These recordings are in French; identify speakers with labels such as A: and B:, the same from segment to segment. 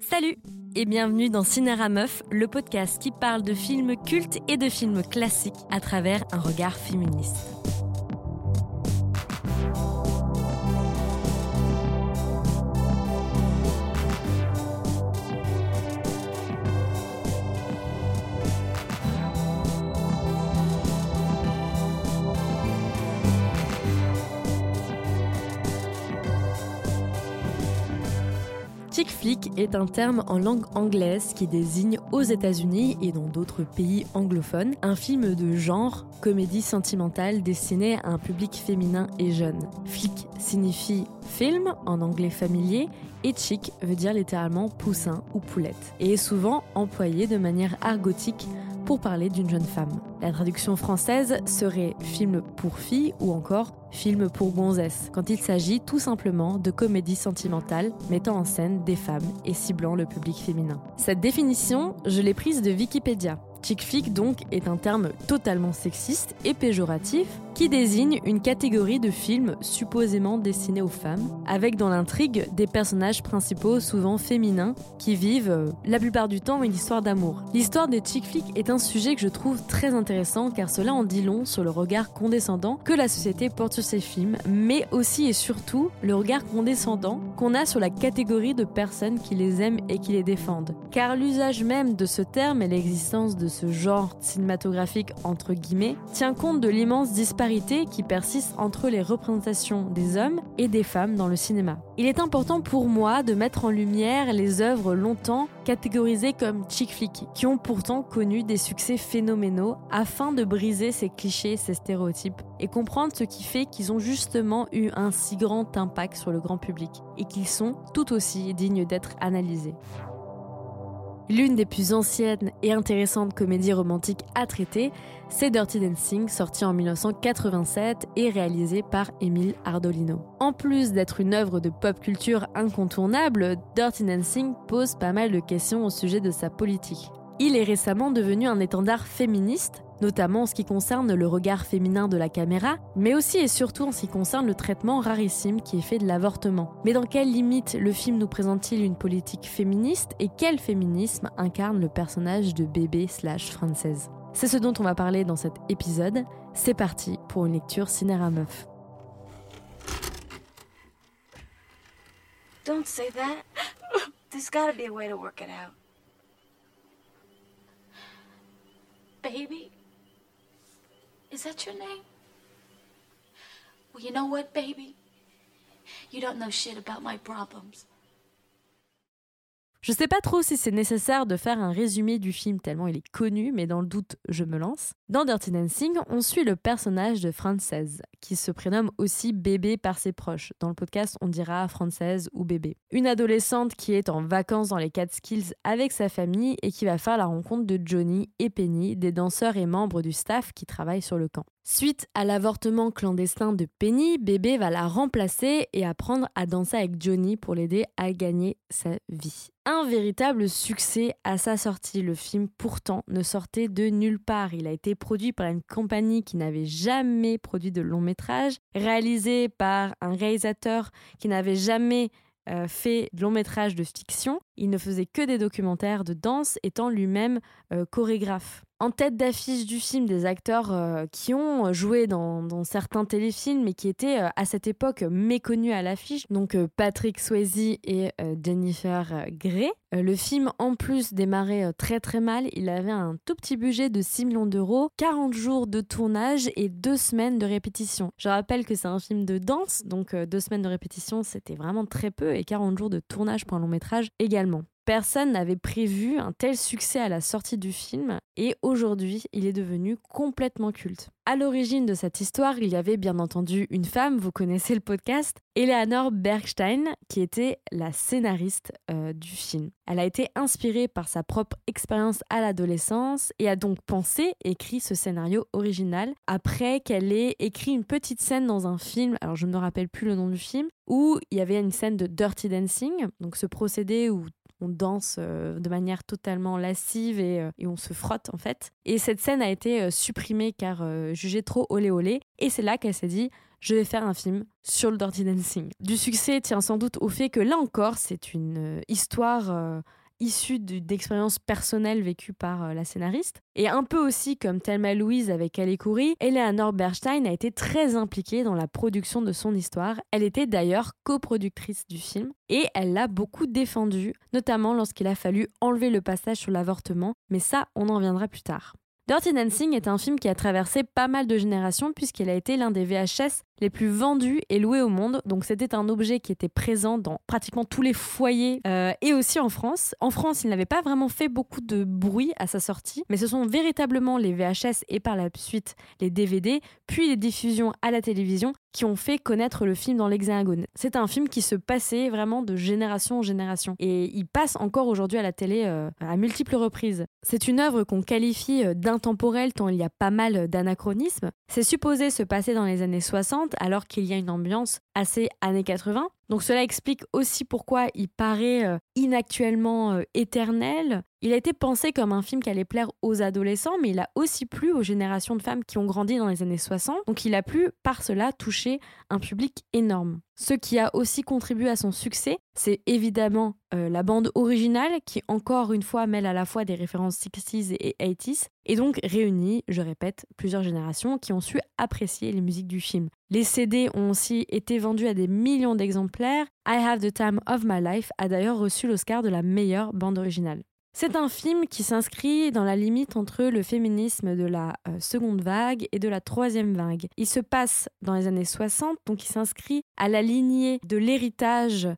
A: Salut et bienvenue dans Cinéra Meuf, le podcast qui parle de films cultes et de films classiques à travers un regard féministe. Flick est un terme en langue anglaise qui désigne aux États-Unis et dans d'autres pays anglophones un film de genre, comédie sentimentale destinée à un public féminin et jeune. Flick signifie film en anglais familier et chick veut dire littéralement poussin ou poulette et est souvent employé de manière argotique pour parler d'une jeune femme. La traduction française serait film pour filles ou encore film pour gonzesse, quand il s'agit tout simplement de comédie sentimentale mettant en scène des femmes et ciblant le public féminin. Cette définition, je l'ai prise de Wikipédia. Chick flick donc est un terme totalement sexiste et péjoratif qui désigne une catégorie de films supposément destinés aux femmes, avec dans l'intrigue des personnages principaux souvent féminins qui vivent euh, la plupart du temps une histoire d'amour. L'histoire des chick flicks est un sujet que je trouve très intéressant car cela en dit long sur le regard condescendant que la société porte sur ces films, mais aussi et surtout le regard condescendant qu'on a sur la catégorie de personnes qui les aiment et qui les défendent. Car l'usage même de ce terme et l'existence de ce genre cinématographique entre guillemets tient compte de l'immense disparité qui persiste entre les représentations des hommes et des femmes dans le cinéma. Il est important pour moi de mettre en lumière les œuvres longtemps catégorisées comme chick flick, qui ont pourtant connu des succès phénoménaux afin de briser ces clichés, ces stéréotypes et comprendre ce qui fait qu'ils ont justement eu un si grand impact sur le grand public et qu'ils sont tout aussi dignes d'être analysés. L'une des plus anciennes et intéressantes comédies romantiques à traiter, c'est Dirty Dancing, sorti en 1987 et réalisé par Emile Ardolino. En plus d'être une œuvre de pop culture incontournable, Dirty Dancing pose pas mal de questions au sujet de sa politique. Il est récemment devenu un étendard féministe, notamment en ce qui concerne le regard féminin de la caméra, mais aussi et surtout en ce qui concerne le traitement rarissime qui est fait de l'avortement. Mais dans quelle limite le film nous présente-t-il une politique féministe et quel féminisme incarne le personnage de bébé slash française C'est ce dont on va parler dans cet épisode. C'est parti pour une lecture cinéra meuf.
B: Don't say that. There's gotta be a way to work it out. Baby? Is that your name? Well, you know what, baby? You don't know shit about my problems.
A: Je sais pas trop si c'est nécessaire de faire un résumé du film tellement il est connu, mais dans le doute, je me lance. Dans Dirty Dancing, on suit le personnage de Frances, qui se prénomme aussi bébé par ses proches. Dans le podcast, on dira Frances ou bébé. Une adolescente qui est en vacances dans les Catskills avec sa famille et qui va faire la rencontre de Johnny et Penny, des danseurs et membres du staff qui travaillent sur le camp. Suite à l'avortement clandestin de Penny, bébé va la remplacer et apprendre à danser avec Johnny pour l'aider à gagner sa vie. Un véritable succès à sa sortie. Le film pourtant ne sortait de nulle part. Il a été produit par une compagnie qui n'avait jamais produit de long métrage, réalisé par un réalisateur qui n'avait jamais euh, fait de long métrage de fiction. Il ne faisait que des documentaires de danse, étant lui-même euh, chorégraphe en tête d'affiche du film des acteurs euh, qui ont joué dans, certains téléfilms et qui étaient euh, à cette époque méconnus à l'affiche, donc Patrick Swayze et Jennifer Grey. le film, en plus, démarrait très très mal. Il avait un tout petit budget de 6 millions d'euros, 40 jours de tournage et 2 semaines de répétition. Je rappelle que c'est un film de danse, donc 2 semaines de répétition, c'était vraiment très peu, et 40 jours de tournage pour un long métrage également finalement. Personne n'avait prévu un tel succès à la sortie du film et aujourd'hui il est devenu complètement culte. À l'origine de cette histoire, il y avait bien entendu une femme, vous connaissez le podcast, Eleanor Bergstein, qui était la scénariste euh, du film. Elle a été inspirée par sa propre expérience à l'adolescence et a donc pensé, écrit ce scénario original après qu'elle ait écrit une petite scène dans un film, alors je ne me rappelle plus le nom du film, où il y avait une scène de dirty dancing, donc ce procédé où on danse euh, de manière totalement lascive euh, et, on se frotte en fait. Et cette scène a été euh, supprimée car jugée trop olé olé. Et c'est là qu'elle s'est dit je vais faire un film sur le Dirty Dancing. Du succès tient sans doute au fait que là encore, c'est une histoire issue d'expériences personnelles vécues par euh, la scénariste. Et un peu aussi comme Thelma Louise avec Ali Khoury, Eleanor Bernstein a été très impliquée dans la production de son histoire. Elle était d'ailleurs coproductrice du film et elle l'a beaucoup défendu, notamment lorsqu'il a fallu enlever le passage sur l'avortement, mais ça, on en viendra plus tard. Dirty Dancing est un film qui a traversé pas mal de générations puisqu'il a été l'un des VHS les plus vendus et loués au monde. Donc c'était un objet qui était présent dans pratiquement tous les foyers euh, et aussi en France. En France, il n'avait pas vraiment fait beaucoup de bruit à sa sortie, mais ce sont véritablement les VHS et par la suite les DVD, puis les diffusions à la télévision qui ont fait connaître le film dans l'Hexagone. C'est un film qui se passait vraiment de génération en génération et il passe encore aujourd'hui à la télé euh, à multiples reprises. C'est une œuvre qu'on qualifie euh, d'intemporelle tant il y a pas mal d'anachronismes. C'est supposé se passer dans les années 60 alors qu'il y a une ambiance assez années 80. Donc cela explique aussi pourquoi il paraît euh, inactuellement euh, éternel. Il a été pensé comme un film qui allait plaire aux adolescents, mais il a aussi plu aux générations de femmes qui ont grandi dans les années 60. Donc il a pu par cela toucher un public énorme. Ce qui a aussi contribué à son succès, c'est évidemment euh, la bande originale qui encore une fois mêle à la fois des références 60s et 80s et donc réunit, je répète, plusieurs générations qui ont su apprécier les musiques du film. Les CD ont aussi été vendus à des millions d'exemplaires. I Have the Time of My Life a d'ailleurs reçu l'Oscar de la meilleure bande originale. C'est un film qui s'inscrit dans la limite entre le féminisme de la euh, seconde vague et de la troisième vague. Il se passe dans les années 60, donc il s'inscrit à la lignée de l'héritage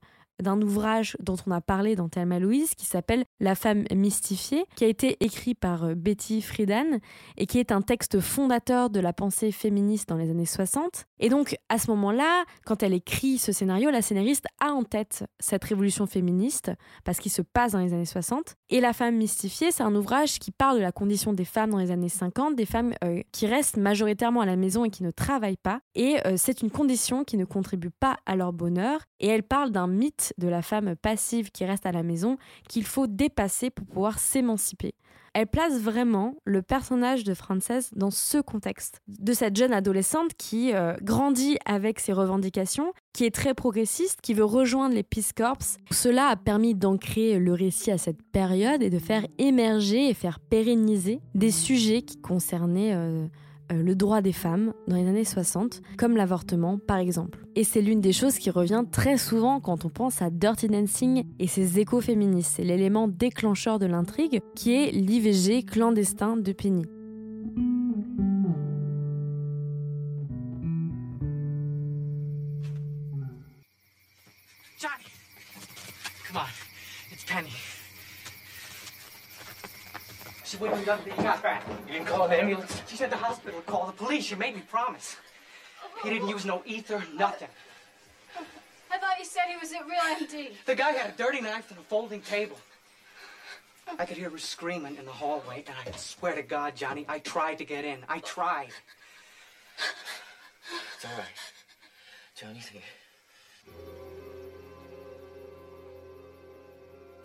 A: d'un ouvrage dont on a parlé dans Thelma Louise qui s'appelle La femme mystifiée, qui a été écrit par euh, Betty Friedan et qui est un texte fondateur de la pensée féministe dans les années 60. Et donc à ce moment-là, quand elle écrit ce scénario, la scénariste a en tête cette révolution féministe parce qu'il se passe dans les années 60. Et La femme mystifiée, c'est un ouvrage qui parle de la condition des femmes dans les années 50, des femmes euh, qui restent majoritairement à la maison et qui ne travaillent pas. Et euh, c'est une condition qui ne contribue pas à leur bonheur. Et elle parle d'un mythe de la femme passive qui reste à la maison qu'il faut dépasser pour pouvoir s'émanciper. Elle place vraiment le personnage de Frances dans ce contexte, de cette jeune adolescente qui euh, grandit avec ses revendications, qui est très progressiste, qui veut rejoindre les Peace Corps. Cela a permis d'ancrer le récit à cette période et de faire émerger et faire pérenniser des sujets qui concernaient... Euh, le droit des femmes dans les années 60, comme l'avortement par exemple. Et c'est l'une des choses qui revient très souvent quand on pense à Dirty Dancing et ses échos féministes. C'est l'élément déclencheur de l'intrigue qui est l'IVG clandestin de Penny.
C: She wouldn't have done the got back. You didn't call an ambulance? She said the hospital would call the police. You made me promise. He didn't use no ether, nothing.
B: I thought you said he was at real MD.
C: The guy had a dirty knife and a folding table. I could hear her screaming in the hallway, and I swear to God, Johnny, I tried to get in. I tried.
D: It's all right. Johnny's here.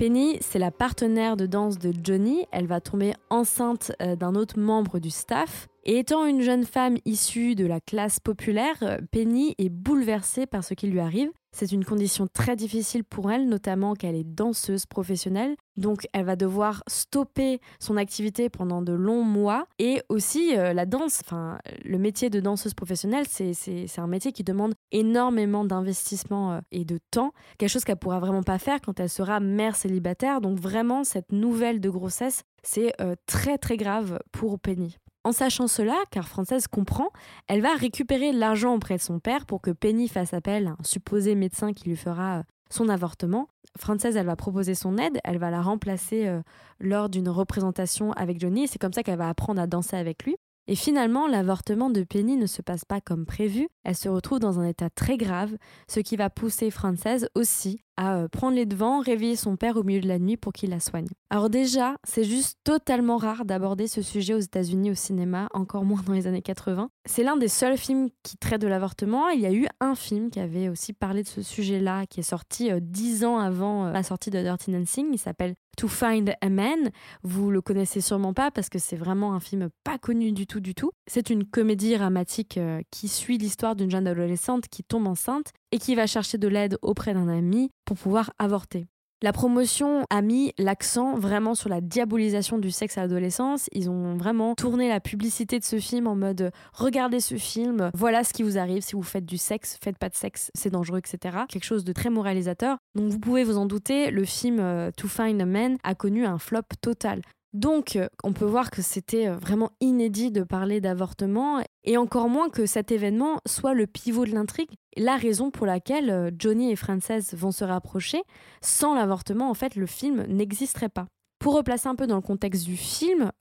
A: Penny, c'est la partenaire de danse de Johnny. Elle va tomber enceinte euh, d'un autre membre du staff. Et étant une jeune femme issue de la classe populaire, euh, Penny est bouleversée par ce qui lui arrive. C'est une condition très difficile pour elle, notamment qu'elle est danseuse professionnelle. Donc elle va devoir stopper son activité pendant de longs mois. Et aussi euh, la danse, enfin le métier de danseuse professionnelle, c'est un métier qui demande énormément d'investissement euh, et de temps. Quelque chose qu'elle pourra vraiment pas faire quand elle sera mère célibataire. Donc vraiment cette nouvelle de grossesse, c'est euh, très très grave pour Penny. En sachant cela, car Française comprend, elle va récupérer l'argent auprès de son père pour que Penny fasse appel à un supposé médecin qui lui fera euh, son avortement. Française, elle va proposer son aide, elle va la remplacer euh, lors d'une représentation avec Johnny, c'est comme ça qu'elle va apprendre à danser avec lui. Et finalement, l'avortement de Penny ne se passe pas comme prévu, elle se retrouve dans un état très grave, ce qui va pousser Française aussi à euh, prendre les devants, réveiller son père au milieu de la nuit pour qu'il la soigne. Alors déjà, c'est juste totalement rare d'aborder ce sujet aux États-Unis au cinéma, encore moins dans les années 80. C'est l'un des seuls films qui traite de l'avortement. Il y a eu un film qui avait aussi parlé de ce sujet-là, qui est sorti euh, dix ans avant euh, la sortie de Dirty Dancing. Il s'appelle To Find a Man. Vous le connaissez sûrement pas parce que c'est vraiment un film pas connu du tout du tout. C'est une comédie dramatique qui suit l'histoire d'une jeune adolescente qui tombe enceinte et qui va chercher de l'aide auprès d'un ami pour pouvoir avorter. La promotion a mis l'accent vraiment sur la diabolisation du sexe à l'adolescence. Ils ont vraiment tourné la publicité de ce film en mode regardez ce film, voilà ce qui vous arrive si vous faites du sexe, faites pas de sexe, c'est dangereux, etc. Quelque chose de très moralisateur. Donc vous pouvez vous en douter, le film euh, To Find a Man a connu un flop total. Donc, euh, on peut voir que c'était euh, vraiment inédit de parler d'avortement, et encore moins que cet événement soit le pivot de l'intrigue, la raison pour laquelle euh, Johnny et Frances vont se rapprocher. Sans l'avortement, en fait, le film n'existerait pas. Pour replacer un peu dans le contexte du film,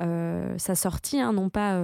A: sa sortie, hein, non pas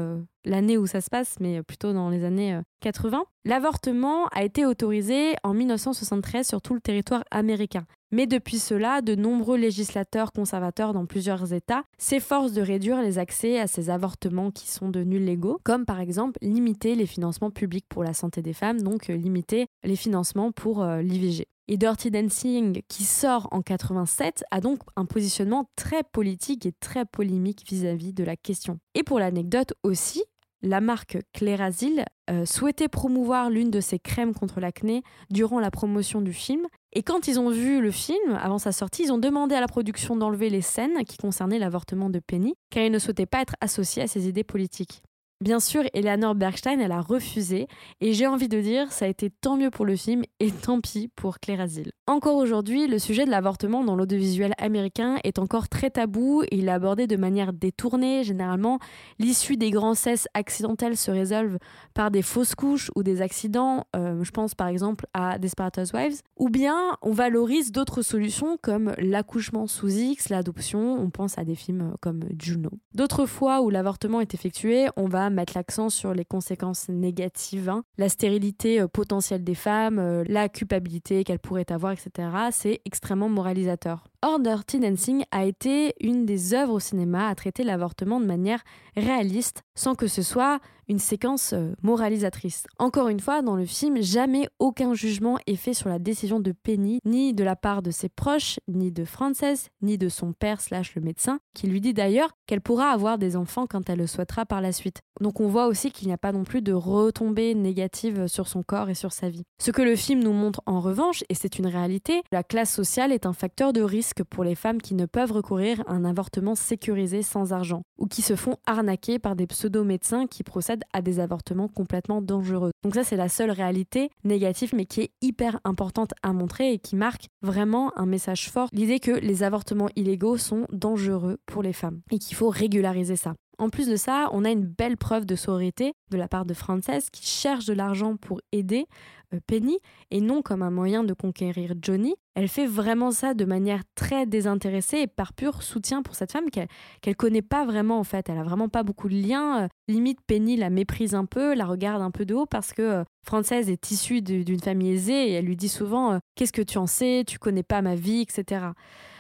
A: l'année où ça se passe, mais plutôt dans les années 80, l'avortement a été autorisé en 1973 sur tout le territoire américain. Mais depuis cela, de nombreux législateurs conservateurs dans plusieurs États s'efforcent de réduire les accès à ces avortements qui sont devenus légaux, comme par exemple limiter les financements publics pour la santé des femmes, donc euh, limiter les financements pour euh, l'IVG. Et Dirty Dancing, qui sort en 87, a donc un positionnement très politique et très polémique vis-à-vis de la question. Et pour l'anecdote aussi, la marque Clérasil euh, souhaitait promouvoir l'une de ses crèmes contre l'acné durant la promotion du film. Et quand ils ont vu le film, avant sa sortie, ils ont demandé à la production d'enlever les scènes qui concernaient l'avortement de Penny, car ils ne souhaitaient pas être associés à ses idées politiques. Bien sûr, Eleanor Bergstein, elle a refusé, et j'ai envie de dire, ça a été tant mieux pour le film et tant pis pour Claire Asile. Encore aujourd'hui, le sujet de l'avortement dans l'audiovisuel américain est encore très tabou et il est abordé de manière détournée. Généralement, l'issue des grands cesses accidentels se résolve par des fausses couches ou des accidents, euh, je pense par exemple à Desperate Housewives, ou bien on valorise d'autres solutions comme l'accouchement sous X, l'adoption, on pense à des films comme Juno. D'autres fois où l'avortement est effectué, on va mettre l'accent sur les conséquences négatives, hein. la stérilité euh, potentielle des femmes, euh, la culpabilité qu'elles pourraient avoir, etc. C'est extrêmement moralisateur. Or, Dirty Dancing a été une des œuvres au cinéma à traiter l'avortement de manière réaliste, sans que ce soit une séquence euh, moralisatrice. Encore une fois, dans le film, jamais aucun jugement est fait sur la décision de Penny, ni de la part de ses proches, ni de Frances, ni de son père slash le médecin, qui lui dit d'ailleurs qu'elle pourra avoir des enfants quand elle le souhaitera par la suite. Donc on voit aussi qu'il n'y a pas non plus de retombées négatives sur son corps et sur sa vie. Ce que le film nous montre en revanche, et c'est une réalité, la classe sociale est un facteur de risque pour les femmes qui ne peuvent recourir à un avortement sécurisé sans argent, ou qui se font arnaquer par des pseudo-médecins qui procèdent à des avortements complètement dangereux. Donc ça c'est la seule réalité négative mais qui est hyper importante à montrer et qui marque vraiment un message fort, l'idée que les avortements illégaux sont dangereux pour les femmes et qu'il faut régulariser ça. En plus de ça, on a une belle preuve de sororité de la part de Frances qui cherche de l'argent pour aider euh, Penny et non comme un moyen de conquérir Johnny. Elle fait vraiment ça de manière très désintéressée et par pur soutien pour cette femme qu'elle qu'elle connaît pas vraiment en fait. Elle a vraiment pas beaucoup de liens. Euh, limite, Penny la méprise un peu, la regarde un peu de haut parce que euh, Frances est issue d'une famille aisée et elle lui dit souvent Qu'est-ce que tu en sais? Tu connais pas ma vie, etc.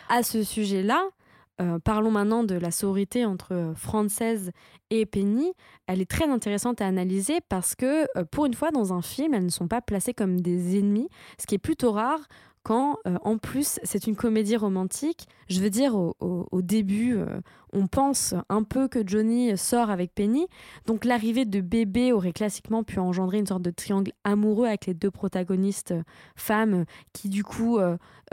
A: À ce sujet-là, euh, parlons maintenant de la sororité entre euh, Frances et Penny. Elle est très intéressante à analyser parce que, euh, pour une fois, dans un film, elles ne sont pas placées comme des ennemis, ce qui est plutôt rare quand, en plus, c'est une comédie romantique. Je veux dire, au, début, on pense un peu que Johnny sort avec Penny. Donc l'arrivée de bébé aurait classiquement pu engendrer une sorte de triangle amoureux avec les deux protagonistes femmes qui, du coup,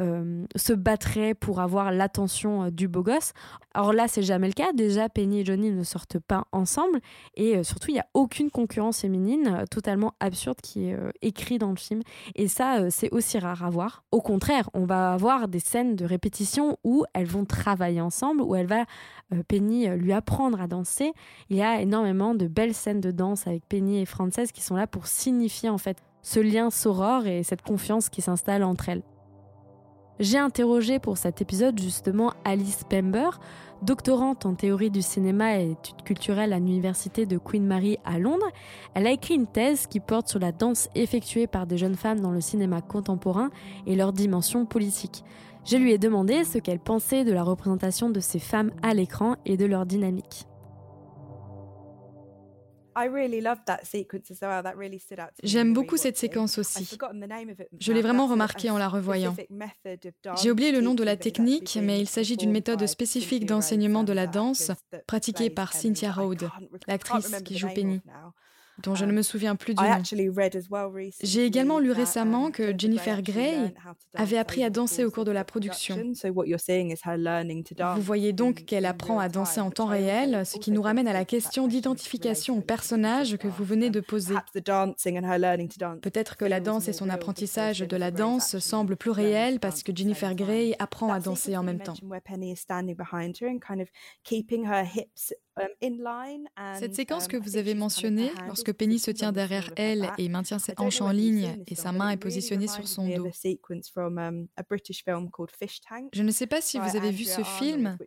A: euh, se battraient pour avoir l'attention euh, du beau gosse. Alors là, c'est jamais le cas. Déjà, Penny et Johnny ne sortent pas ensemble. Et euh, surtout, il n'y a aucune concurrence féminine totalement absurde qui est écrite dans le film. Et ça, c'est aussi rare à voir. Au contraire, on va avoir des scènes de répétition où elles vont travailler ensemble, où elle va, Penny, lui apprendre à danser. Il y a énormément de belles scènes de danse avec Penny et Frances qui sont là pour signifier en fait ce lien soror et cette confiance qui s'installe entre elles. J'ai interrogé pour cet épisode justement Alice Pember, doctorante en théorie du cinéma et études culturelles à l'université de Queen Mary à Londres. Elle a écrit une thèse qui porte sur la danse effectuée par des jeunes femmes dans le cinéma contemporain et leur dimension politique. Je lui ai demandé ce qu'elle pensait de la représentation de ces femmes à l'écran et de leur dynamique.
E: J'aime beaucoup cette séquence aussi. Je l'ai vraiment remarqué en la revoyant. J'ai oublié le nom de la technique, mais il s'agit d'une méthode spécifique d'enseignement de la danse pratiquée par Cynthia Rhodes, l'actrice qui joue Penny dont je ne me souviens plus du nom. J'ai également lu récemment que Jennifer Grey avait appris à danser au cours de la production. Vous voyez donc qu'elle apprend à danser en temps réel, ce qui nous ramène à la question d'identification au personnage que vous venez de poser. Peut-être que la danse et son apprentissage de la danse semblent plus réels parce que Jennifer Grey apprend à danser en même temps. Cette séquence que vous avez mentionnée, lorsque Penny se tient derrière elle et maintient ses hanches en ligne et sa main est positionnée sur son dos. Je ne sais pas si vous avez vu ce film.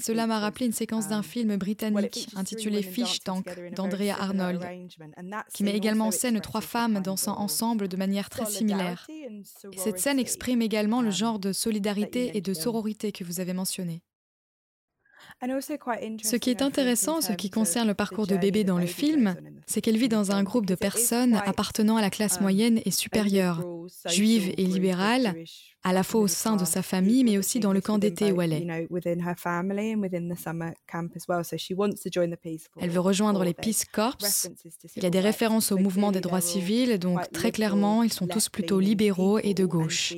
E: Cela m'a rappelé une séquence d'un film britannique intitulé Fish Tank d'Andrea Arnold, qui met également en scène trois femmes dansant ensemble de manière très similaire. Et cette scène exprime également le genre de solidarité et de sororité que vous avez mentionné. Ce qui est intéressant en ce qui concerne le parcours de bébé dans le film, c'est qu'elle vit dans un groupe de personnes appartenant à la classe um, moyenne et supérieure, juive et libérale, à la fois au sein de sa famille, mais aussi dans le camp d'été où elle est. Elle veut rejoindre les Peace Corps. Il y a des références au mouvement des droits civils, donc très clairement, ils sont tous plutôt libéraux et de gauche.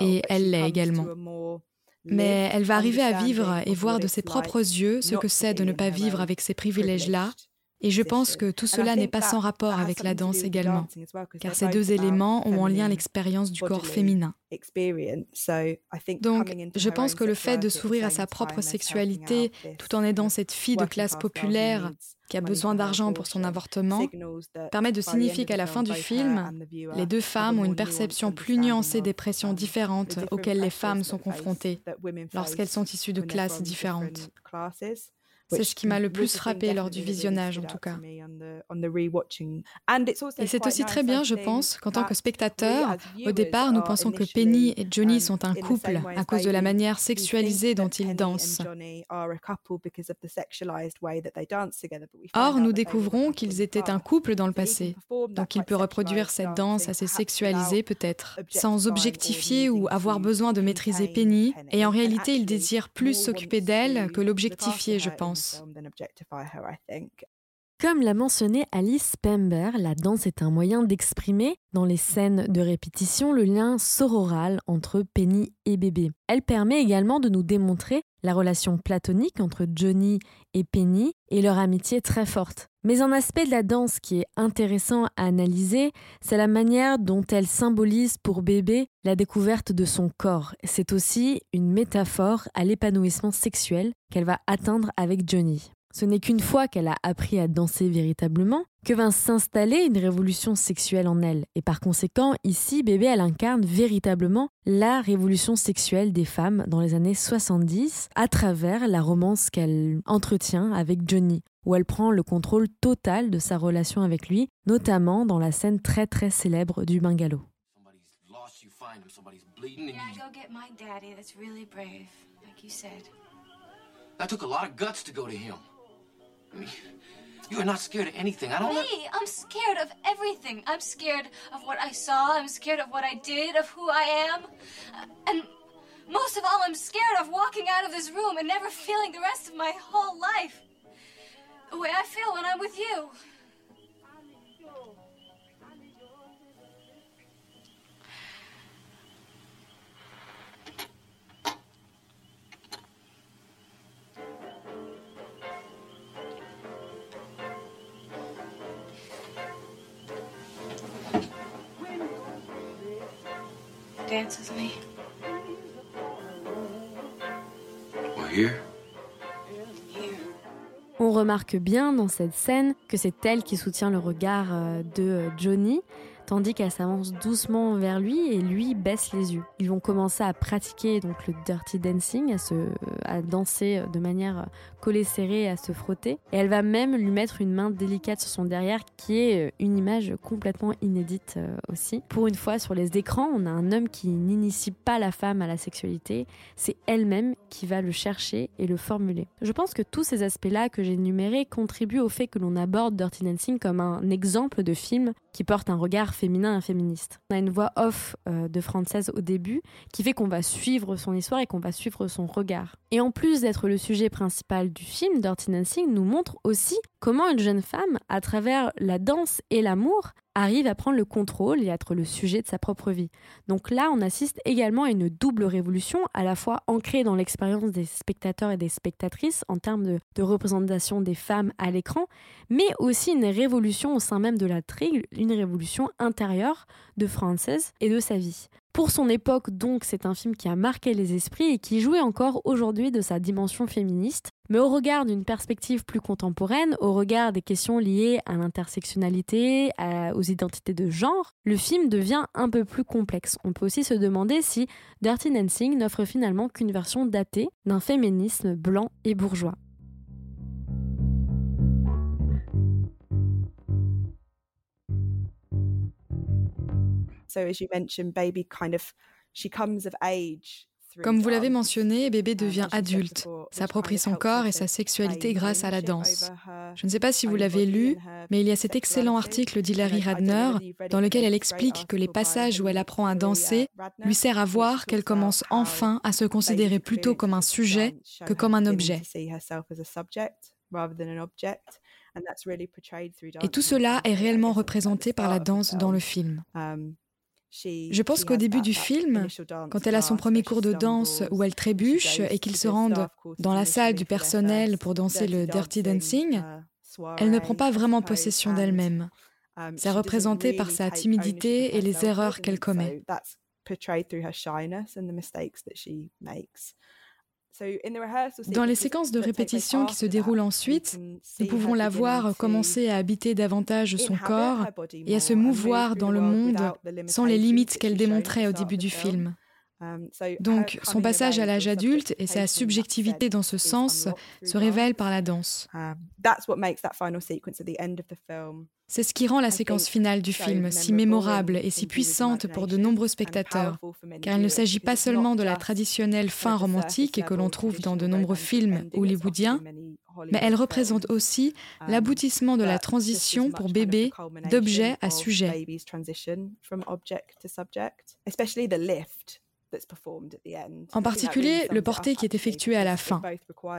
E: Et elle l'est également. Mais elle va arriver à vivre et voir de ses propres yeux ce que c'est de ne pas vivre avec ces privilèges-là. Et je pense que tout cela n'est pas sans rapport avec la danse également, car ces deux éléments ont en lien l'expérience du corps féminin. Donc, je pense que le fait de s'ouvrir à sa propre sexualité tout en aidant cette fille de classe populaire qui a besoin d'argent pour son avortement, permet de signifier qu'à la fin du film, les deux femmes ont une perception plus nuancée des pressions différentes auxquelles les femmes sont confrontées lorsqu'elles sont issues de classes différentes. C'est ce qui m'a le plus frappé lors du visionnage, en tout cas. Et c'est aussi très bien, je pense, qu'en tant que spectateur, au départ, nous pensons que Penny et Johnny sont un couple à cause de la manière sexualisée dont ils dansent. Or, nous découvrons qu'ils étaient un couple dans le passé. Donc, il peut reproduire cette danse assez sexualisée, peut-être, sans objectifier ou avoir besoin de maîtriser Penny. Et en réalité, il désire plus s'occuper d'elle que l'objectifier, je pense.
A: Comme l'a mentionné Alice Pember, la danse est un moyen d'exprimer, dans les scènes de répétition, le lien sororal entre Penny et bébé. Elle permet également de nous démontrer la relation platonique entre Johnny et Penny et leur amitié très forte. Mais un aspect de la danse qui est intéressant à analyser, c'est la manière dont elle symbolise pour bébé la découverte de son corps. C'est aussi une métaphore à l'épanouissement sexuel qu'elle va atteindre avec Johnny. Ce n'est qu'une fois qu'elle a appris à danser véritablement que va s'installer une révolution sexuelle en elle. Et par conséquent, ici, bébé, elle incarne véritablement la révolution sexuelle des femmes dans les années 70 à travers la romance qu'elle entretient avec Johnny où elle prend le contrôle total de sa relation avec lui, notamment dans la scène très très célèbre du bungalow.
B: You are not scared of anything. I don't. Me, I'm scared of everything. I'm scared of what I saw. I'm scared of what I did, of who I am, and most of all, I'm scared of walking out of this room and never feeling the rest of my whole life the way I feel when I'm with you. Dance with me.
A: We're here? On remarque bien dans cette scène que c'est elle qui soutient le regard euh, de euh, Johnny, tandis qu'elle s'avance doucement vers lui et lui baisse les yeux. Ils vont commencer à pratiquer donc le dirty dancing, à, se, à danser de manière collée serrée, à se frotter. Et elle va même lui mettre une main délicate sur son derrière, qui est une image complètement inédite euh, aussi. Pour une fois, sur les écrans, on a un homme qui n'initie pas la femme à la sexualité, c'est elle-même qui va le chercher et le formuler. Je pense que tous ces aspects-là que j'ai énumérés contribuent au fait que l'on aborde Dirty Dancing comme un exemple de film qui porte un regard féminin et féministe. On a une voix off euh, de française au début qui fait qu'on va suivre son histoire et qu'on va suivre son regard. Et en plus d'être le sujet principal du film, Dirty Dancing nous montre aussi comment une jeune femme, à travers la danse et l'amour, arrive à prendre le contrôle et à être le sujet de sa propre vie. Donc là, on assiste également à une double révolution, à la fois ancrée dans l'expérience des spectateurs et des spectatrices en termes de, représentation des femmes à l'écran, mais aussi une révolution au sein même de la trigue, une révolution intérieure de Frances et de sa vie. Pour son époque, donc, c'est un film qui a marqué les esprits et qui jouait encore aujourd'hui de sa dimension féministe. Mais au regard d'une perspective plus contemporaine, au regard des questions liées à l'intersectionnalité, aux identités de genre, le film devient un peu plus complexe. On peut aussi se demander si Dirty Dancing n'offre finalement qu'une version datée d'un féminisme blanc et bourgeois.
E: Comme vous l'avez mentionné, bébé devient adulte, s'approprie son corps et sa sexualité grâce à la danse. Je ne sais pas si vous l'avez lu, mais il y a cet excellent article d'Hilary Radner dans lequel elle explique que les passages où elle apprend à danser lui servent à voir qu'elle commence enfin à se considérer plutôt comme un sujet que comme un objet. Et tout cela est réellement représenté par la danse dans le film. Je pense qu'au début du film, quand elle a son premier cours de danse où elle trébuche et qu'ils se rendent dans la salle du personnel pour danser le Dirty Dancing, elle ne prend pas vraiment possession d'elle-même. C'est représenté par sa timidité et les erreurs qu'elle commet. Dans les séquences de répétition qui se déroulent ensuite, nous pouvons la voir commencer à habiter davantage son corps et à se mouvoir dans le monde sans les limites qu'elle démontrait au début du film. Um, Donc, son passage à l'âge adulte et sa subjectivité dans ce sens se révèlent par la danse. C'est ce qui rend la séquence finale du film si mémorable et si puissante pour de nombreux spectateurs, car il ne s'agit pas seulement de la traditionnelle fin romantique que l'on trouve dans de nombreux films hollywoodiens, mais elle représente aussi um, l'aboutissement de la transition pour bébé d'objet à sujet. En particulier, le porté qui est effectué à la fin.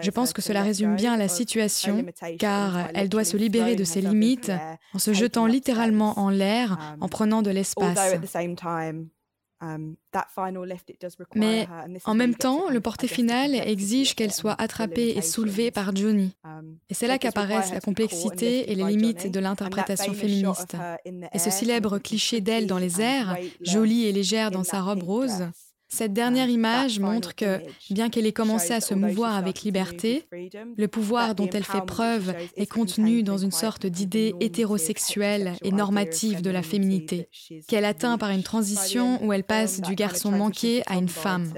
E: Je pense que cela résume bien la situation, car elle doit se libérer de ses limites en se jetant littéralement en l'air, um, en prenant de l'espace. Um, Mais en même temps, le porté final exige qu'elle soit attrapée et soulevée par Johnny. Um, et c'est là qu'apparaissent la complexité et les limites de l'interprétation féministe. Et ce célèbre cliché d'elle dans les airs, jolie et légère dans sa robe rose, cette dernière image montre que, bien qu'elle ait commencé à se mouvoir avec liberté, le pouvoir dont elle fait preuve est contenu dans une sorte d'idée hétérosexuelle et normative de la féminité, qu'elle atteint par une transition où elle passe du garçon manqué à une femme.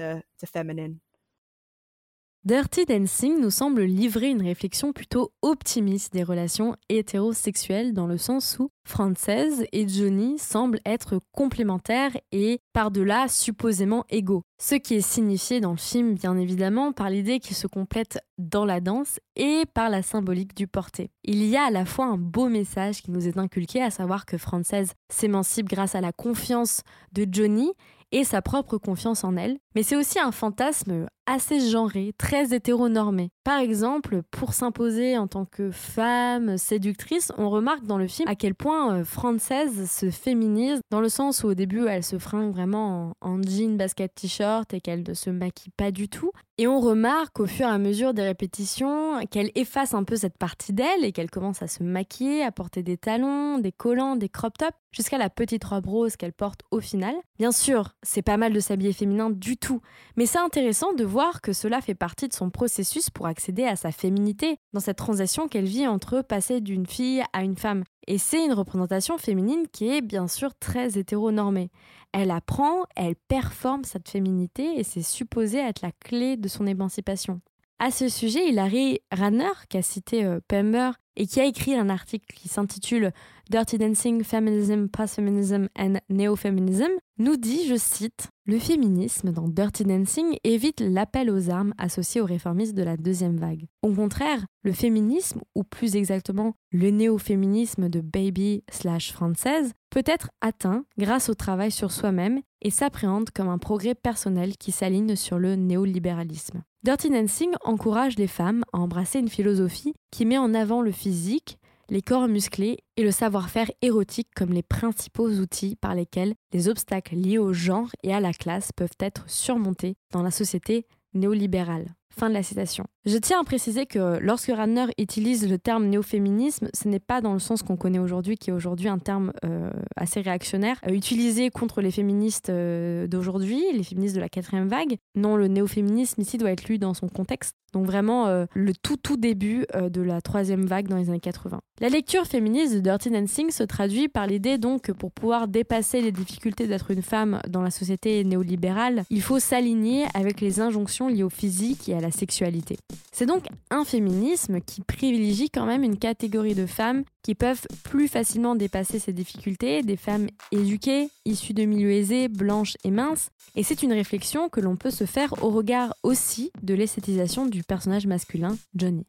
A: Dirty Dancing nous semble livrer une réflexion plutôt optimiste des relations hétérosexuelles dans le sens où Frances et Johnny semblent être complémentaires et par-delà supposément égaux. Ce qui est signifié dans le film bien évidemment par l'idée qu'ils se complètent dans la danse et par la symbolique du porté. Il y a à la fois un beau message qui nous est inculqué, à savoir que Frances s'émancipe grâce à la confiance de Johnny et sa propre confiance en elle, mais c'est aussi un fantasme assez genré, très hétéronormé. Par exemple, pour s'imposer en tant que femme séductrice, on remarque dans le film à quel point euh, Frances se féminise, dans le sens où au début elle se fringue vraiment en, en jean, basket, t-shirt et qu'elle ne se maquille pas du tout. Et on remarque au fur et à mesure des répétitions qu'elle efface un peu cette partie d'elle et qu'elle commence à se maquiller, à porter des talons, des collants, des crop tops, jusqu'à la petite robe rose qu'elle porte au final. Bien sûr, c'est pas mal de s'habiller féminin du tout, mais c'est intéressant de voir que cela fait partie de son processus pour accéder à sa féminité, dans cette transition qu'elle vit entre passer d'une fille à une femme. Et c'est une représentation féminine qui est bien sûr très hétéronormée. Elle apprend, elle performe cette féminité et c'est supposé être la clé de son émancipation. À ce sujet, Hilary Radner, qui a cité euh, Pember et qui a écrit un article qui s'intitule Dirty Dancing, Feminism, Post-Feminism and Neo-Feminism, nous dit, je cite, Le féminisme dans Dirty Dancing évite l'appel aux armes associé aux réformistes de la deuxième vague. Au contraire, le féminisme, ou plus exactement le néo-féminisme de Baby slash française, peut être atteint grâce au travail sur soi-même et s'appréhende comme un progrès personnel qui s'aligne sur le néolibéralisme. Dirty Dancing encourage les femmes à embrasser une philosophie qui met en avant le physique, les corps musclés et le savoir-faire érotique comme les principaux outils par lesquels les obstacles liés au genre et à la classe peuvent être surmontés dans la société néolibérale. Fin de la citation. Je tiens à préciser que lorsque Radner utilise le terme néo-féminisme, ce n'est pas dans le sens qu'on connaît aujourd'hui, qui est aujourd'hui un terme euh, assez réactionnaire, euh, utilisé contre les féministes euh, d'aujourd'hui, les féministes de la quatrième vague. Non, le néo-féminisme ici doit être lu dans son contexte. Donc vraiment le tout tout début de la troisième vague dans les années 80. La lecture féministe de Dirty Dancing se traduit par l'idée donc que pour pouvoir dépasser les difficultés d'être une femme dans la société néolibérale, il faut s'aligner avec les injonctions liées au physique et à la sexualité. C'est donc un féminisme qui privilégie quand même une catégorie de femmes qui peuvent plus facilement dépasser ces difficultés, des femmes éduquées, issues de milieux aisés, blanches et minces. Et c'est une réflexion que l'on peut se faire au regard aussi de l'esthétisation du personnage masculin, Johnny.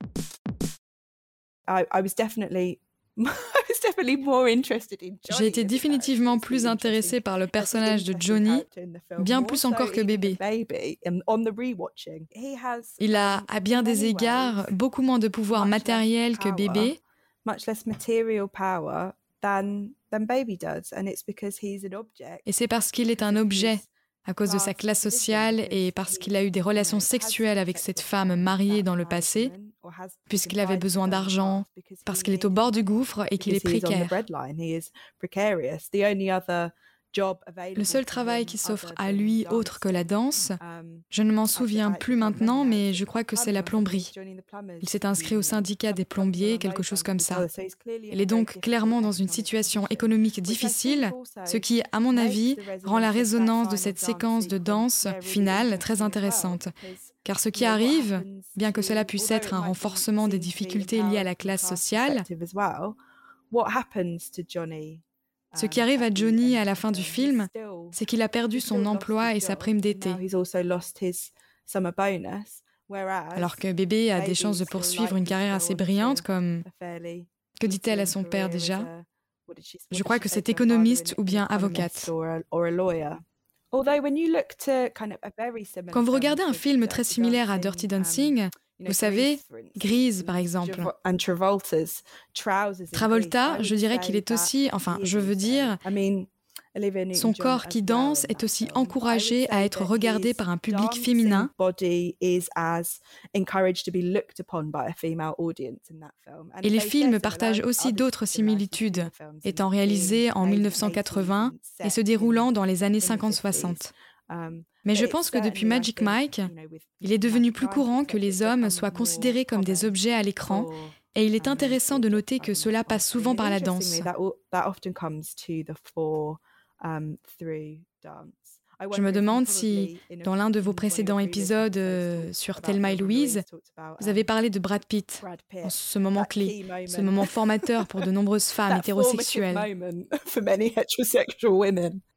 E: J'ai été définitivement plus intéressée par le personnage de Johnny, bien plus encore que bébé. Il a, à bien des égards, beaucoup moins de pouvoir matériel que bébé. Et c'est parce qu'il est un objet à cause de sa classe sociale et parce qu'il a eu des relations sexuelles avec cette femme mariée dans le passé, puisqu'il avait besoin d'argent, parce qu'il est au bord du gouffre et qu'il est précaire. Le seul travail qui s'offre à lui autre que la danse, je ne m'en souviens plus maintenant, mais je crois que c'est la plomberie. Il s'est inscrit au syndicat des plombiers, quelque chose comme ça. Il est donc clairement dans une situation économique difficile, ce qui, à mon avis, rend la résonance de cette séquence de danse finale très intéressante. Car ce qui arrive, bien que cela puisse être un renforcement des difficultés liées à la classe sociale, ce qui arrive à Johnny à la fin du film, c'est qu'il a perdu son emploi et sa prime d'été. Alors que bébé a des chances de poursuivre une carrière assez brillante comme... Que dit-elle à son père déjà? Je crois que c'est économiste ou bien avocate. Quand vous regardez un film très similaire à Dirty Dancing, vous savez, Grise, par exemple. Travolta, je dirais qu'il est aussi, enfin, je veux dire, son corps qui danse est aussi encouragé à être regardé par un public féminin. Et les films partagent aussi d'autres similitudes, étant réalisés en 1980 et se déroulant dans les années 50-60. Mais je pense que depuis Magic Mike, il est devenu plus courant que les hommes soient considérés comme des objets à l'écran et il est intéressant de noter que cela passe souvent par la danse. Je me demande si, dans l'un de vos précédents épisodes euh, sur Thelma et Louise, vous avez parlé de Brad Pitt, en ce moment clé, ce moment formateur pour de nombreuses femmes hétérosexuelles.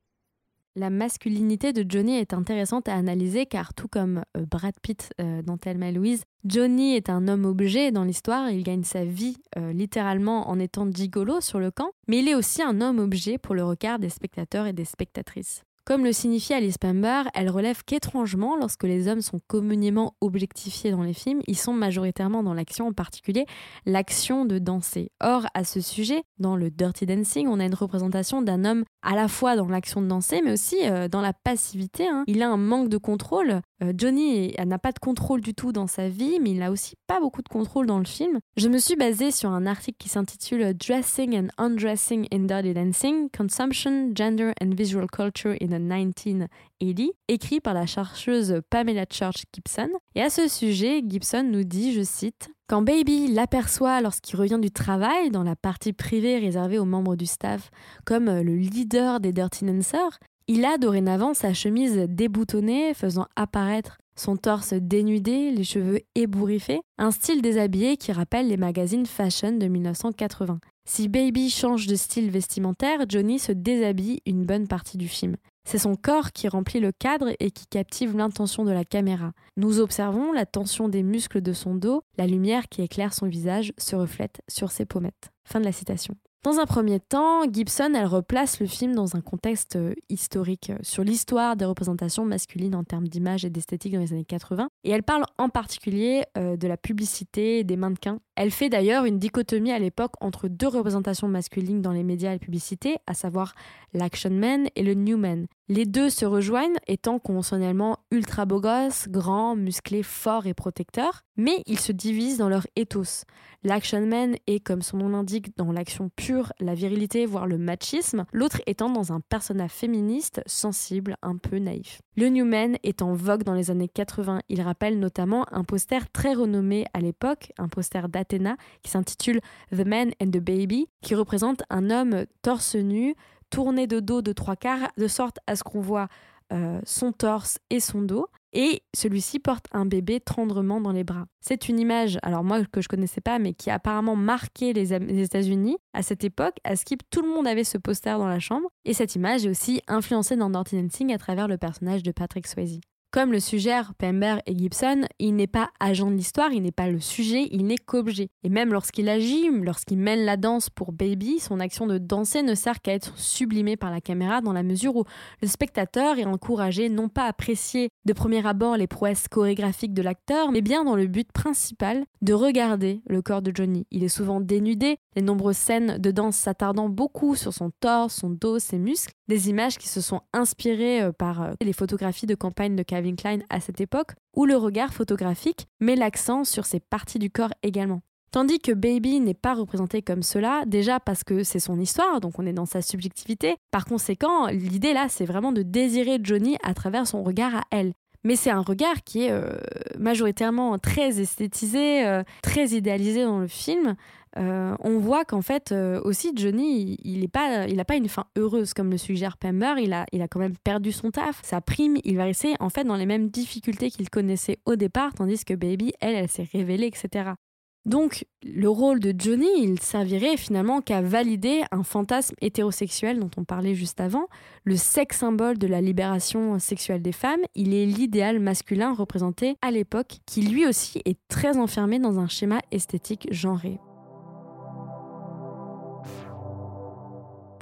A: La masculinité de Johnny est intéressante à analyser car tout comme euh, Brad Pitt euh, dans Thelma Louise, Johnny est un homme objet dans l'histoire, il gagne sa vie euh, littéralement en étant gigolo sur le camp, mais il est aussi un homme objet pour le regard des spectateurs et des spectatrices. Comme le signifie Alice Pember, elle relève qu'étrangement, lorsque les hommes sont communément objectifiés dans les films, ils sont majoritairement dans l'action, en particulier l'action de danser. Or, à ce sujet, dans le Dirty Dancing, on a une représentation d'un homme à la fois dans l'action de danser, mais aussi euh, dans la passivité. Hein. Il a un manque de contrôle Johnny n'a pas de contrôle du tout dans sa vie, mais il n'a aussi pas beaucoup de contrôle dans le film. Je me suis basée sur un article qui s'intitule Dressing and Undressing in Dirty Dancing, Consumption, Gender and Visual Culture in the 1980, écrit par la chercheuse Pamela Church Gibson. Et à ce sujet, Gibson nous dit, je cite, quand Baby l'aperçoit lorsqu'il revient du travail, dans la partie privée réservée aux membres du staff, comme le leader des Dirty Dancers, il a dorénavant sa chemise déboutonnée, faisant apparaître son torse dénudé, les cheveux ébouriffés, un style déshabillé qui rappelle les magazines fashion de 1980. Si Baby change de style vestimentaire, Johnny se déshabille une bonne partie du film. C'est son corps qui remplit le cadre et qui captive l'intention de la caméra. Nous observons la tension des muscles de son dos, la lumière qui éclaire son visage se reflète sur ses pommettes. Fin de la citation. Dans un premier temps, Gibson, elle replace le film dans un contexte euh, historique euh, sur l'histoire des représentations masculines en termes d'image et d'esthétique dans les années 80. Et elle parle en particulier euh, de la publicité et des mannequins. Elle fait d'ailleurs une dichotomie à l'époque entre deux représentations masculines dans les médias et publicités, à savoir l'action man et le new man. Les deux se rejoignent étant conventionnellement ultra beaux gosses, grands, musclés, forts et protecteurs, mais ils se divisent dans leur ethos. L'action man est, comme son nom l'indique, dans l'action pure, la virilité, voire le machisme, l'autre étant dans un personnage féministe, sensible, un peu naïf. Le New Man est en vogue dans les années 80. Il rappelle notamment un poster très renommé à l'époque, un poster d'Athéna qui s'intitule The Man and the Baby, qui représente un homme torse nu, tourné de dos de trois quarts, de sorte à ce qu'on voit euh, son torse et son dos et celui-ci porte un bébé tendrement dans les bras. C'est une image, alors moi que je connaissais pas, mais qui apparemment marqué les, États-Unis à cette époque. À Skip, tout le monde avait ce poster dans la chambre, et cette image est aussi influencée dans Dirty Dancing à travers le personnage de Patrick Swayze. Comme le suggèrent Pember et Gibson, il n'est pas agent de l'histoire, il n'est pas le sujet, il n'est qu'objet. Et même lorsqu'il agit, lorsqu'il mène la danse pour Baby, son action de danser ne sert qu'à être sublimée par la caméra dans la mesure où le spectateur est encouragé non pas à apprécier de premier abord les prouesses chorégraphiques de l'acteur, mais bien dans le but principal de regarder le corps de Johnny. Il est souvent dénudé, les nombreuses scènes de danse s'attardant beaucoup sur son torse, son dos, ses muscles, des images qui se sont inspirées euh, par euh, les photographies de campagne de Klein à cette époque, où le regard photographique met l'accent sur ces parties du corps également. Tandis que Baby n'est pas représenté comme cela, déjà parce que c'est son histoire, donc on est dans sa subjectivité. Par conséquent, l'idée là, c'est vraiment de désirer Johnny à travers son regard à elle. Mais c'est un regard qui est euh, majoritairement très esthétisé, très idéalisé dans le film, euh, on voit qu'en fait euh, aussi Johnny il n'a pas pas une fin heureuse comme le suggère Pember il a il a quand même perdu son taf sa prime. Il va rester en fait dans les mêmes difficultés qu'il connaissait au départ tandis que Baby elle elle s'est révélée etc donc le rôle de Johnny il servirait finalement qu'à valider un fantasme hétérosexuel dont on parlait juste avant. Le sexe symbole de la libération sexuelle des femmes il est l'idéal masculin représenté à l'époque qui lui aussi est très enfermé dans un schéma esthétique genré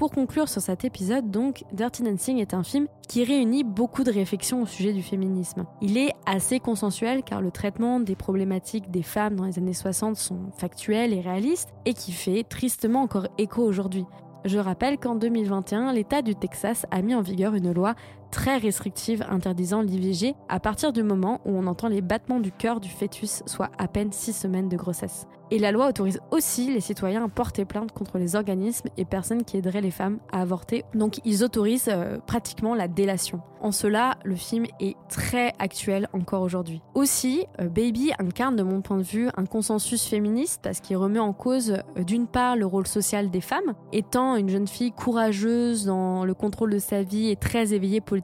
A: Pour conclure sur cet épisode, donc, Dirty Dancing est un film qui réunit beaucoup de réflexions au sujet du féminisme. Il est assez consensuel car le traitement des problématiques des femmes dans les années 60 sont factuels et réalistes et qui fait tristement encore écho aujourd'hui. Je rappelle qu'en 2021, l'État du Texas a mis en vigueur une loi très restrictive interdisant l'IVG à partir du moment où on entend les battements du cœur du fœtus, soit à peine six semaines de grossesse. Et la loi autorise aussi les citoyens à porter plainte contre les organismes et personnes qui aideraient les femmes à avorter. Donc ils autorisent euh, pratiquement la délation. En cela, le film est très actuel encore aujourd'hui. Aussi, euh, Baby incarne de mon point de vue un consensus féministe parce qu'il remet en cause euh, d'une part le rôle social des femmes, étant une jeune fille courageuse dans le contrôle de sa vie et très éveillée politiquement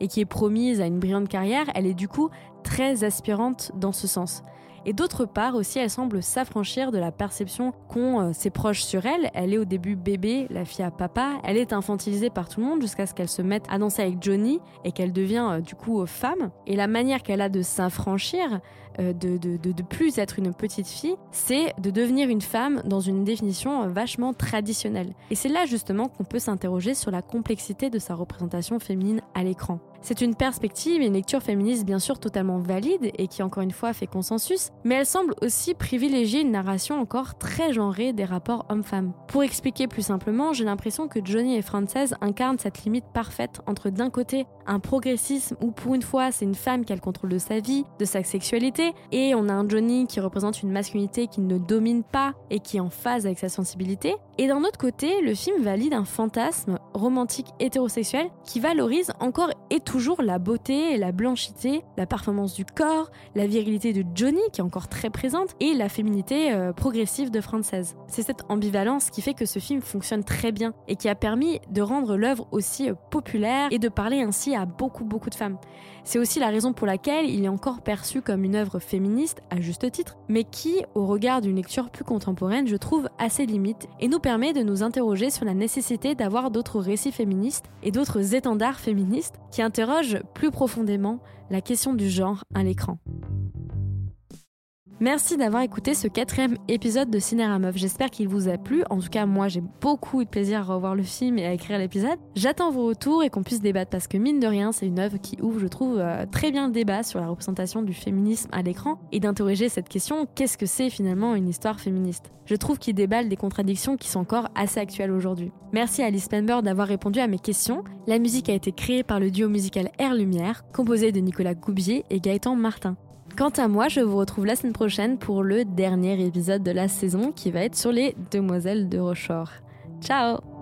A: et qui est promise à une brillante carrière, elle est du coup très aspirante dans ce sens. Et d'autre part aussi, elle semble s'affranchir de la perception qu'ont euh, ses proches sur elle. Elle est au début bébé, la fille à papa. Elle est infantilisée par tout le monde jusqu'à ce qu'elle se mette à danser avec Johnny et qu'elle devient euh, du coup femme. Et la manière qu'elle a de s'affranchir, euh, de, de, de, de, plus être une petite fille, c'est de devenir une femme dans une définition vachement traditionnelle. Et c'est là justement qu'on peut s'interroger sur la complexité de sa représentation féminine à l'écran. C'est une perspective et une lecture féministe bien sûr totalement valide et qui encore une fois fait consensus, mais elle semble aussi privilégier une narration encore très genrée des rapports hommes-femmes. Pour expliquer plus simplement, j'ai l'impression que Johnny et Frances incarnent cette limite parfaite entre d'un côté un progressisme où pour une fois c'est une femme qui a le contrôle de sa vie, de sa sexualité, et on a un Johnny qui représente une masculinité qui ne domine pas et qui est en phase avec sa sensibilité. Et d'un autre côté, le film valide un fantasme romantique hétérosexuel qui valorise encore et toujours la beauté, la blanchité, la performance du corps, la virilité de Johnny qui est encore très présente et la féminité euh, progressive de Frances. C'est cette ambivalence qui fait que ce film fonctionne très bien et qui a permis de rendre l'œuvre aussi euh, populaire et de parler ainsi à beaucoup beaucoup de femmes. C'est aussi la raison pour laquelle il est encore perçu comme une œuvre féministe, à juste titre, mais qui, au regard d'une lecture plus contemporaine, je trouve assez limite et nous permet de nous interroger sur la nécessité d'avoir d'autres récits féministes et d'autres étendards féministes qui interrogent plus profondément la question du genre à l'écran. Merci d'avoir écouté ce quatrième épisode de Cinéra Meuf. J'espère qu'il vous a plu. En tout cas, moi, j'ai beaucoup eu de plaisir à revoir le film et à écrire l'épisode. J'attends vos retours et qu'on puisse débattre parce que mine de rien, c'est une œuvre qui ouvre, je trouve, euh, très bien le débat sur la représentation du féminisme à l'écran et d'interroger cette question qu'est-ce que c'est finalement une histoire féministe? Je trouve qu'il déballe des contradictions qui sont encore assez actuelles aujourd'hui. Merci à Alice Penber d'avoir répondu à mes questions. La musique a été créée par le duo musical Air Lumière, composé de Nicolas Goubier et Gaëtan Martin. Quant à moi, je vous retrouve la semaine prochaine pour le dernier épisode de la saison qui va être sur les demoiselles de Rochefort. Ciao